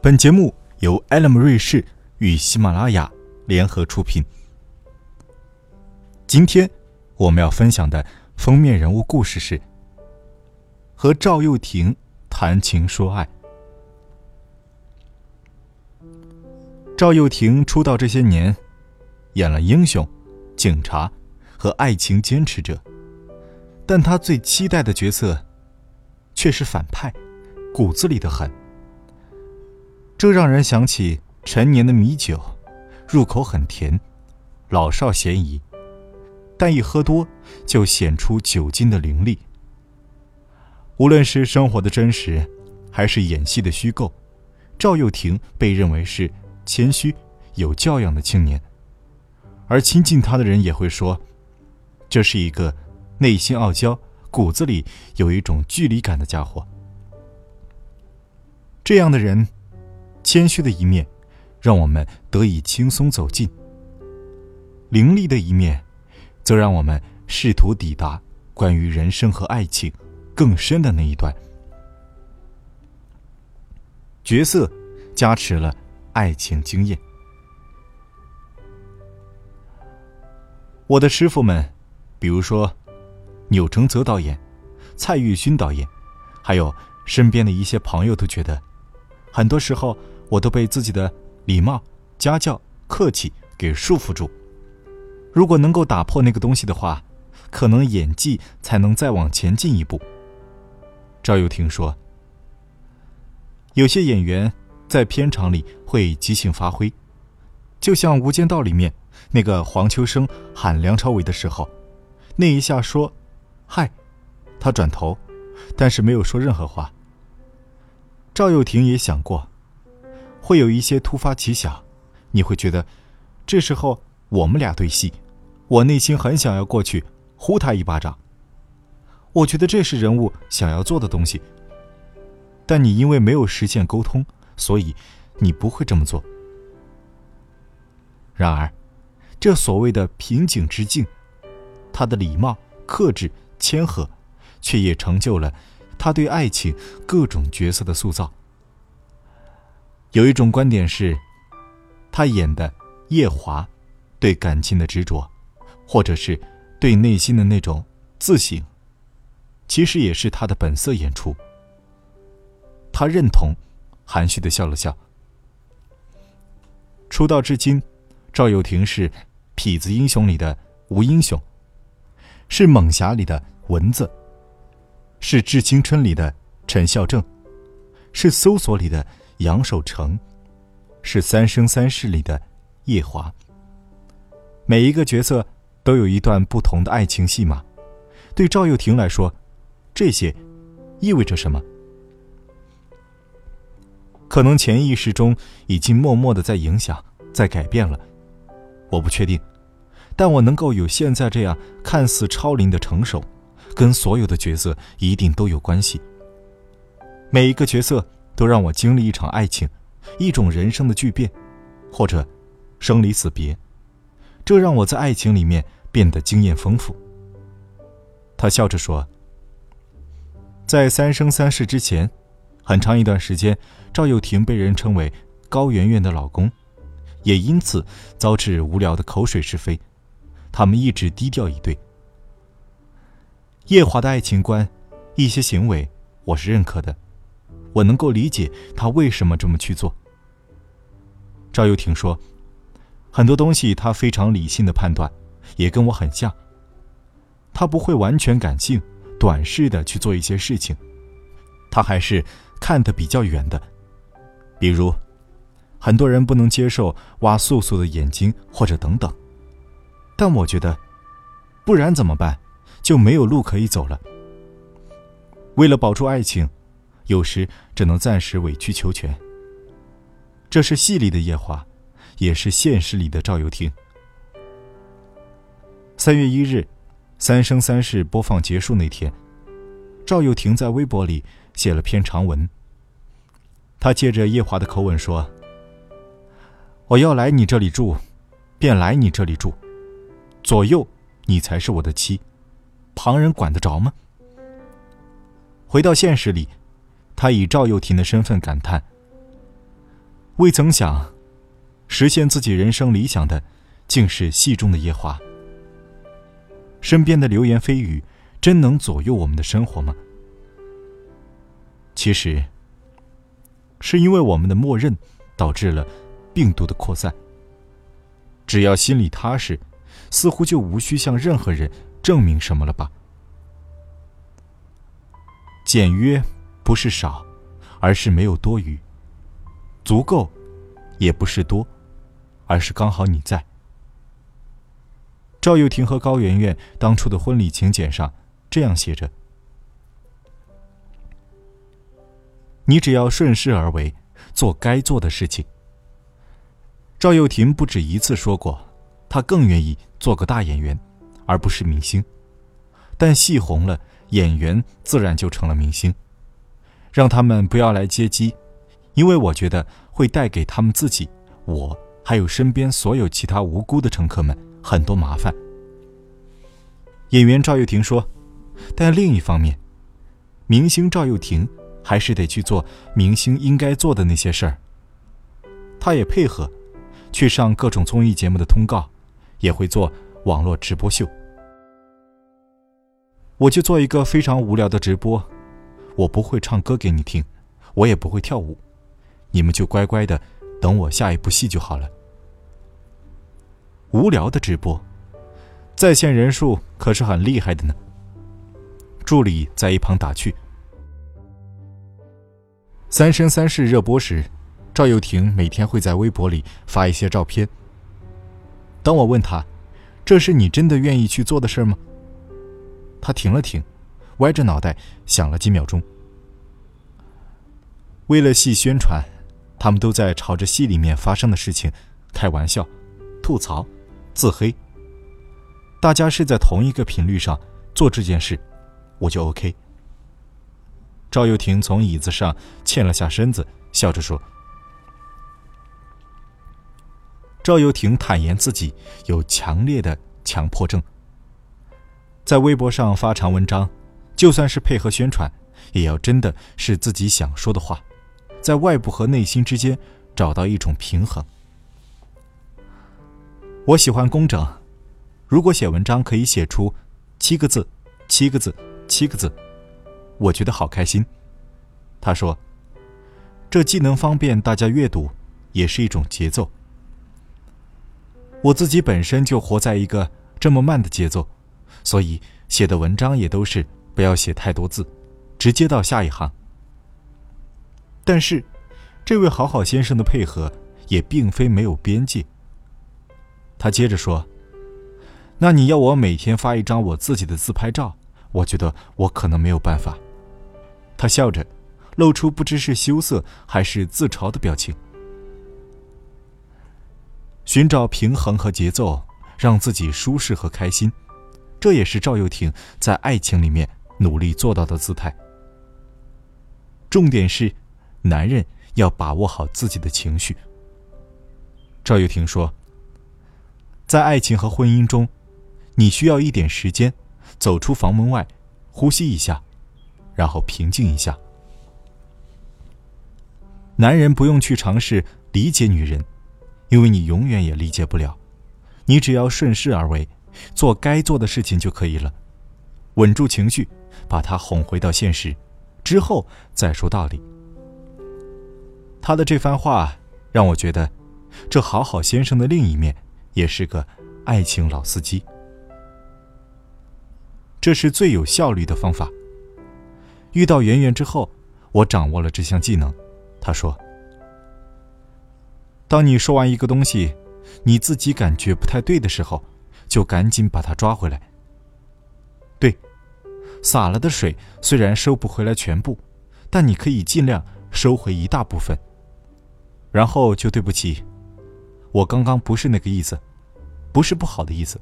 本节目由艾勒姆瑞士与喜马拉雅联合出品。今天我们要分享的封面人物故事是：和赵又廷谈情说爱。赵又廷出道这些年，演了英雄、警察和爱情坚持者，但他最期待的角色却是反派，骨子里的狠。这让人想起陈年的米酒，入口很甜，老少咸宜，但一喝多就显出酒精的凌厉。无论是生活的真实，还是演戏的虚构，赵又廷被认为是谦虚、有教养的青年，而亲近他的人也会说，这是一个内心傲娇、骨子里有一种距离感的家伙。这样的人。谦虚的一面，让我们得以轻松走近；凌厉的一面，则让我们试图抵达关于人生和爱情更深的那一段。角色加持了爱情经验。我的师傅们，比如说钮承泽导演、蔡玉勋导演，还有身边的一些朋友，都觉得，很多时候。我都被自己的礼貌、家教、客气给束缚住。如果能够打破那个东西的话，可能演技才能再往前进一步。赵又廷说：“有些演员在片场里会即兴发挥，就像《无间道》里面那个黄秋生喊梁朝伟的时候，那一下说‘嗨’，他转头，但是没有说任何话。赵又廷也想过。”会有一些突发奇想，你会觉得，这时候我们俩对戏，我内心很想要过去呼他一巴掌。我觉得这是人物想要做的东西，但你因为没有实现沟通，所以你不会这么做。然而，这所谓的平颈之境，他的礼貌、克制、谦和，却也成就了他对爱情各种角色的塑造。有一种观点是，他演的夜华，对感情的执着，或者是对内心的那种自省，其实也是他的本色演出。他认同，含蓄的笑了笑。出道至今，赵又廷是《痞子英雄》里的吴英雄，是《猛侠》里的蚊子，是《致青春》里的陈孝正，是《搜索》里的。杨守成是《三生三世》里的夜华。每一个角色都有一段不同的爱情戏码。对赵又廷来说，这些意味着什么？可能潜意识中已经默默的在影响、在改变了。我不确定，但我能够有现在这样看似超龄的成熟，跟所有的角色一定都有关系。每一个角色。都让我经历一场爱情，一种人生的巨变，或者生离死别，这让我在爱情里面变得经验丰富。他笑着说：“在三生三世之前，很长一段时间，赵又廷被人称为高圆圆的老公，也因此遭致无聊的口水是非。他们一直低调以对。夜华的爱情观，一些行为，我是认可的。”我能够理解他为什么这么去做。赵又廷说：“很多东西他非常理性的判断，也跟我很像。他不会完全感性、短视的去做一些事情，他还是看得比较远的。比如，很多人不能接受挖素素的眼睛，或者等等。但我觉得，不然怎么办？就没有路可以走了。为了保住爱情。”有时只能暂时委曲求全。这是戏里的夜华，也是现实里的赵又廷。三月一日，《三生三世》播放结束那天，赵又廷在微博里写了篇长文。他借着夜华的口吻说：“我要来你这里住，便来你这里住，左右你才是我的妻，旁人管得着吗？”回到现实里。他以赵又廷的身份感叹：“未曾想，实现自己人生理想的，竟是戏中的夜华。身边的流言蜚语，真能左右我们的生活吗？其实，是因为我们的默认，导致了病毒的扩散。只要心里踏实，似乎就无需向任何人证明什么了吧？简约不是少，而是没有多余；足够，也不是多，而是刚好你在。赵又廷和高圆圆当初的婚礼请柬上这样写着：“你只要顺势而为，做该做的事情。”赵又廷不止一次说过，他更愿意做个大演员，而不是明星。但戏红了。演员自然就成了明星，让他们不要来接机，因为我觉得会带给他们自己、我还有身边所有其他无辜的乘客们很多麻烦。演员赵又廷说：“但另一方面，明星赵又廷还是得去做明星应该做的那些事儿。他也配合，去上各种综艺节目的通告，也会做网络直播秀。”我就做一个非常无聊的直播，我不会唱歌给你听，我也不会跳舞，你们就乖乖的等我下一部戏就好了。无聊的直播，在线人数可是很厉害的呢。助理在一旁打趣。《三生三世》热播时，赵又廷每天会在微博里发一些照片。当我问他：“这是你真的愿意去做的事吗？”他停了停，歪着脑袋想了几秒钟。为了戏宣传，他们都在朝着戏里面发生的事情开玩笑、吐槽、自黑。大家是在同一个频率上做这件事，我就 OK。赵又廷从椅子上欠了下身子，笑着说：“赵又廷坦言自己有强烈的强迫症。”在微博上发长文章，就算是配合宣传，也要真的是自己想说的话，在外部和内心之间找到一种平衡。我喜欢工整，如果写文章可以写出七个字、七个字、七个字，我觉得好开心。他说：“这既能方便大家阅读，也是一种节奏。我自己本身就活在一个这么慢的节奏。”所以写的文章也都是不要写太多字，直接到下一行。但是，这位好好先生的配合也并非没有边界。他接着说：“那你要我每天发一张我自己的自拍照，我觉得我可能没有办法。”他笑着，露出不知是羞涩还是自嘲的表情。寻找平衡和节奏，让自己舒适和开心。这也是赵又廷在爱情里面努力做到的姿态。重点是，男人要把握好自己的情绪。赵又廷说：“在爱情和婚姻中，你需要一点时间，走出房门外，呼吸一下，然后平静一下。男人不用去尝试理解女人，因为你永远也理解不了。你只要顺势而为。”做该做的事情就可以了，稳住情绪，把他哄回到现实，之后再说道理。他的这番话让我觉得，这好好先生的另一面也是个爱情老司机。这是最有效率的方法。遇到圆圆之后，我掌握了这项技能。他说：“当你说完一个东西，你自己感觉不太对的时候。”就赶紧把它抓回来。洒了的水虽然收不回来全部，但你可以尽量收回一大部分。然后就对不起，我刚刚不是那个意思，不是不好的意思。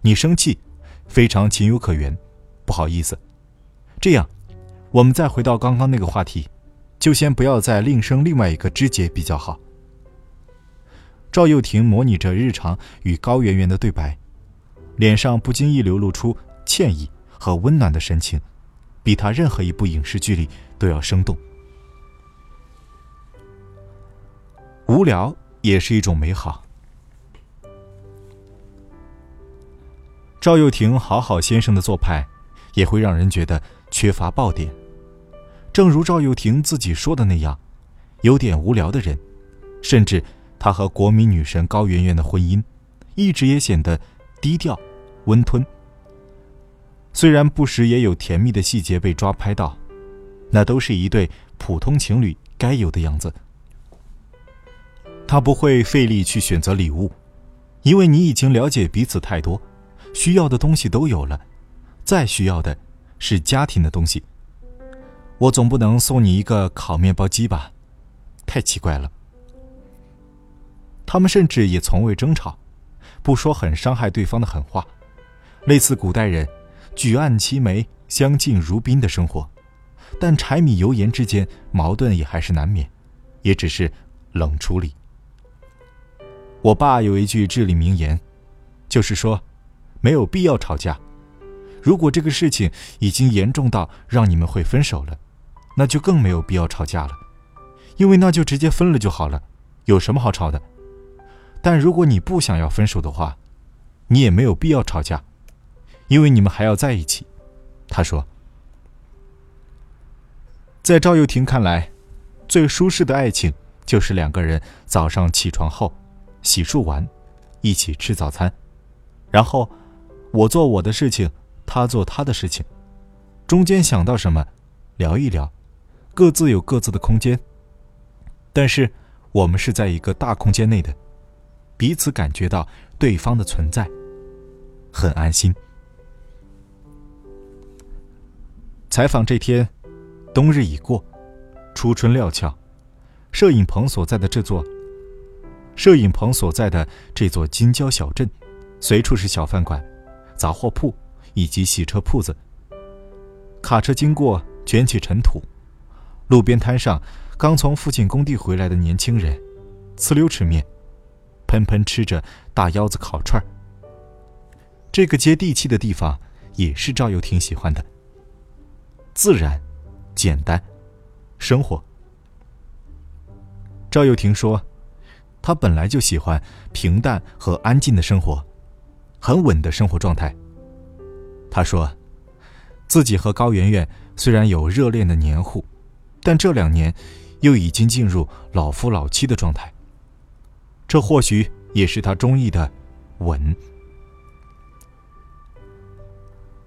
你生气，非常情有可原，不好意思。这样，我们再回到刚刚那个话题，就先不要再另生另外一个枝节比较好。赵又廷模拟着日常与高圆圆的对白，脸上不经意流露出歉意和温暖的神情，比他任何一部影视剧里都要生动。无聊也是一种美好。赵又廷好好先生的做派，也会让人觉得缺乏爆点。正如赵又廷自己说的那样，有点无聊的人，甚至他和国民女神高圆圆的婚姻，一直也显得低调、温吞。虽然不时也有甜蜜的细节被抓拍到，那都是一对普通情侣该有的样子。他不会费力去选择礼物，因为你已经了解彼此太多。需要的东西都有了，再需要的是家庭的东西。我总不能送你一个烤面包机吧？太奇怪了。他们甚至也从未争吵，不说很伤害对方的狠话，类似古代人举案齐眉、相敬如宾的生活。但柴米油盐之间矛盾也还是难免，也只是冷处理。我爸有一句至理名言，就是说。没有必要吵架。如果这个事情已经严重到让你们会分手了，那就更没有必要吵架了，因为那就直接分了就好了，有什么好吵的？但如果你不想要分手的话，你也没有必要吵架，因为你们还要在一起。他说，在赵又廷看来，最舒适的爱情就是两个人早上起床后，洗漱完，一起吃早餐，然后。我做我的事情，他做他的事情，中间想到什么，聊一聊，各自有各自的空间。但是我们是在一个大空间内的，彼此感觉到对方的存在，很安心。采访这天，冬日已过，初春料峭，摄影棚所在的这座，摄影棚所在的这座京郊小镇，随处是小饭馆。杂货铺以及洗车铺子，卡车经过卷起尘土，路边摊上刚从父亲工地回来的年轻人，呲溜吃面，喷喷吃着大腰子烤串这个接地气的地方也是赵又廷喜欢的。自然、简单、生活。赵又廷说：“他本来就喜欢平淡和安静的生活。”很稳的生活状态。他说，自己和高圆圆虽然有热恋的黏糊，但这两年又已经进入老夫老妻的状态。这或许也是他中意的稳。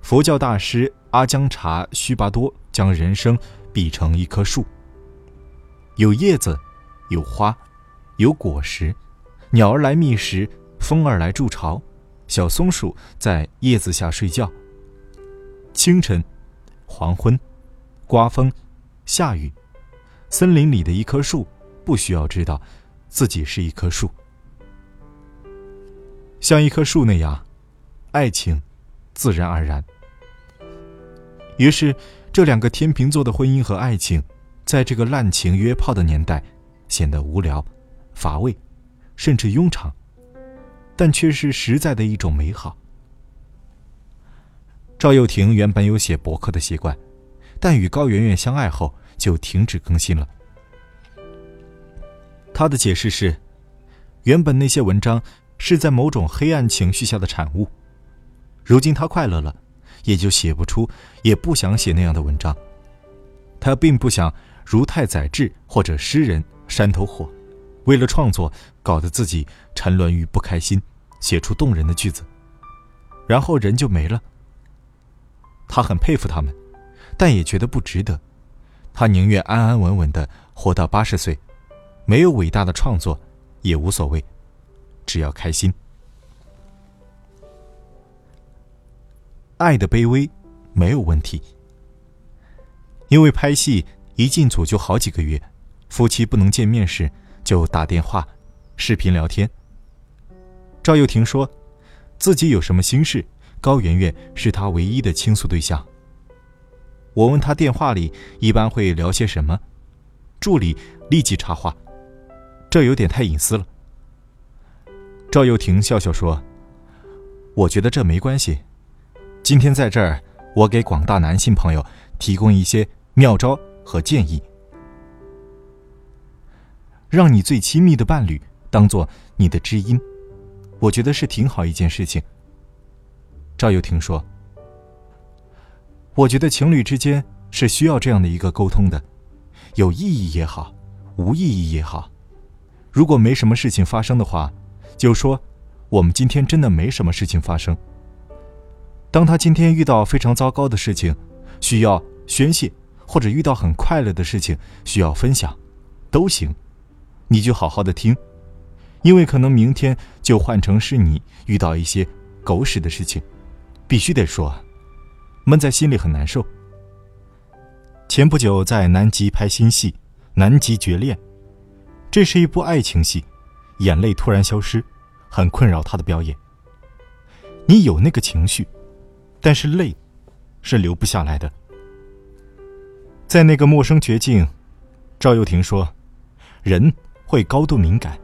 佛教大师阿姜茶须巴多将人生比成一棵树，有叶子，有花，有果实，鸟儿来觅食，风儿来筑巢。小松鼠在叶子下睡觉。清晨、黄昏、刮风、下雨，森林里的一棵树不需要知道自己是一棵树，像一棵树那样，爱情自然而然。于是，这两个天秤座的婚姻和爱情，在这个滥情约炮的年代，显得无聊、乏味，甚至庸常。但却是实在的一种美好。赵又廷原本有写博客的习惯，但与高圆圆相爱后就停止更新了。他的解释是，原本那些文章是在某种黑暗情绪下的产物，如今他快乐了，也就写不出，也不想写那样的文章。他并不想如太宰治或者诗人山头火。为了创作，搞得自己沉沦于不开心，写出动人的句子，然后人就没了。他很佩服他们，但也觉得不值得。他宁愿安安稳稳的活到八十岁，没有伟大的创作也无所谓，只要开心。爱的卑微没有问题，因为拍戏一进组就好几个月，夫妻不能见面时。就打电话、视频聊天。赵又廷说，自己有什么心事，高圆圆是他唯一的倾诉对象。我问他电话里一般会聊些什么，助理立即插话：“这有点太隐私了。”赵又廷笑笑说：“我觉得这没关系。今天在这儿，我给广大男性朋友提供一些妙招和建议。”让你最亲密的伴侣当做你的知音，我觉得是挺好一件事情。赵又廷说：“我觉得情侣之间是需要这样的一个沟通的，有意义也好，无意义也好。如果没什么事情发生的话，就说我们今天真的没什么事情发生。当他今天遇到非常糟糕的事情，需要宣泄，或者遇到很快乐的事情需要分享，都行，你就好好的听，因为可能明天就换成是你遇到一些狗屎的事情。”必须得说，闷在心里很难受。前不久在南极拍新戏《南极绝恋》，这是一部爱情戏，眼泪突然消失，很困扰他的表演。你有那个情绪，但是泪是流不下来的。在那个陌生绝境，赵又廷说：“人会高度敏感，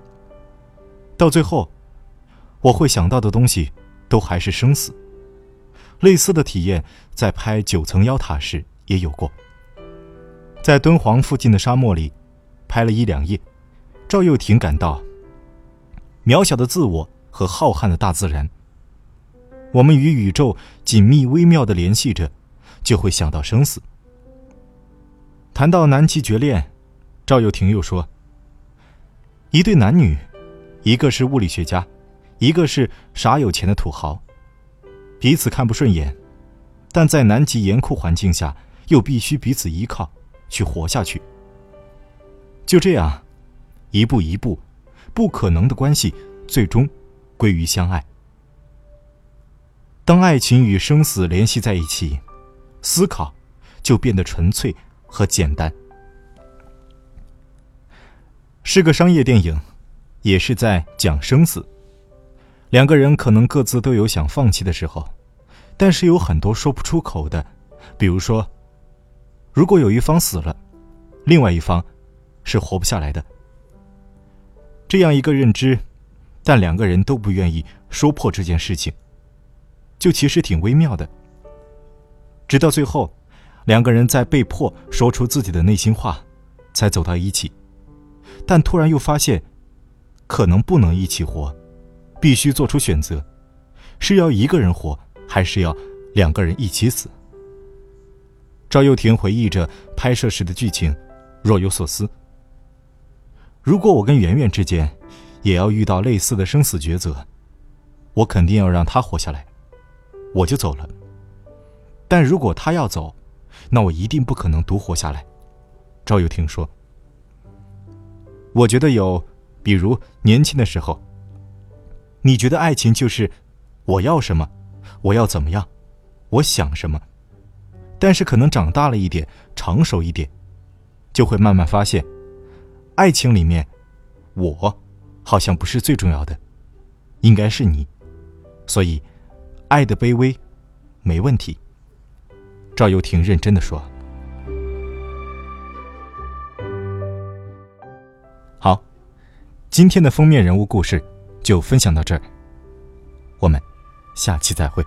到最后，我会想到的东西都还是生死。”类似的体验在拍九层妖塔时也有过。在敦煌附近的沙漠里，拍了一两夜，赵又廷感到渺小的自我和浩瀚的大自然。我们与宇宙紧密微妙的联系着，就会想到生死。谈到南极绝恋，赵又廷又说：一对男女，一个是物理学家，一个是傻有钱的土豪。彼此看不顺眼，但在南极严酷环境下，又必须彼此依靠，去活下去。就这样，一步一步，不可能的关系，最终归于相爱。当爱情与生死联系在一起，思考就变得纯粹和简单。是个商业电影，也是在讲生死。两个人可能各自都有想放弃的时候，但是有很多说不出口的，比如说，如果有一方死了，另外一方是活不下来的。这样一个认知，但两个人都不愿意说破这件事情，就其实挺微妙的。直到最后，两个人在被迫说出自己的内心话，才走到一起，但突然又发现，可能不能一起活。必须做出选择，是要一个人活，还是要两个人一起死？赵又廷回忆着拍摄时的剧情，若有所思。如果我跟圆圆之间也要遇到类似的生死抉择，我肯定要让她活下来，我就走了。但如果她要走，那我一定不可能独活下来。赵又廷说：“我觉得有，比如年轻的时候。”你觉得爱情就是我要什么，我要怎么样，我想什么？但是可能长大了一点，成熟一点，就会慢慢发现，爱情里面，我好像不是最重要的，应该是你。所以，爱的卑微没问题。赵又廷认真的说：“好，今天的封面人物故事。”就分享到这儿，我们下期再会。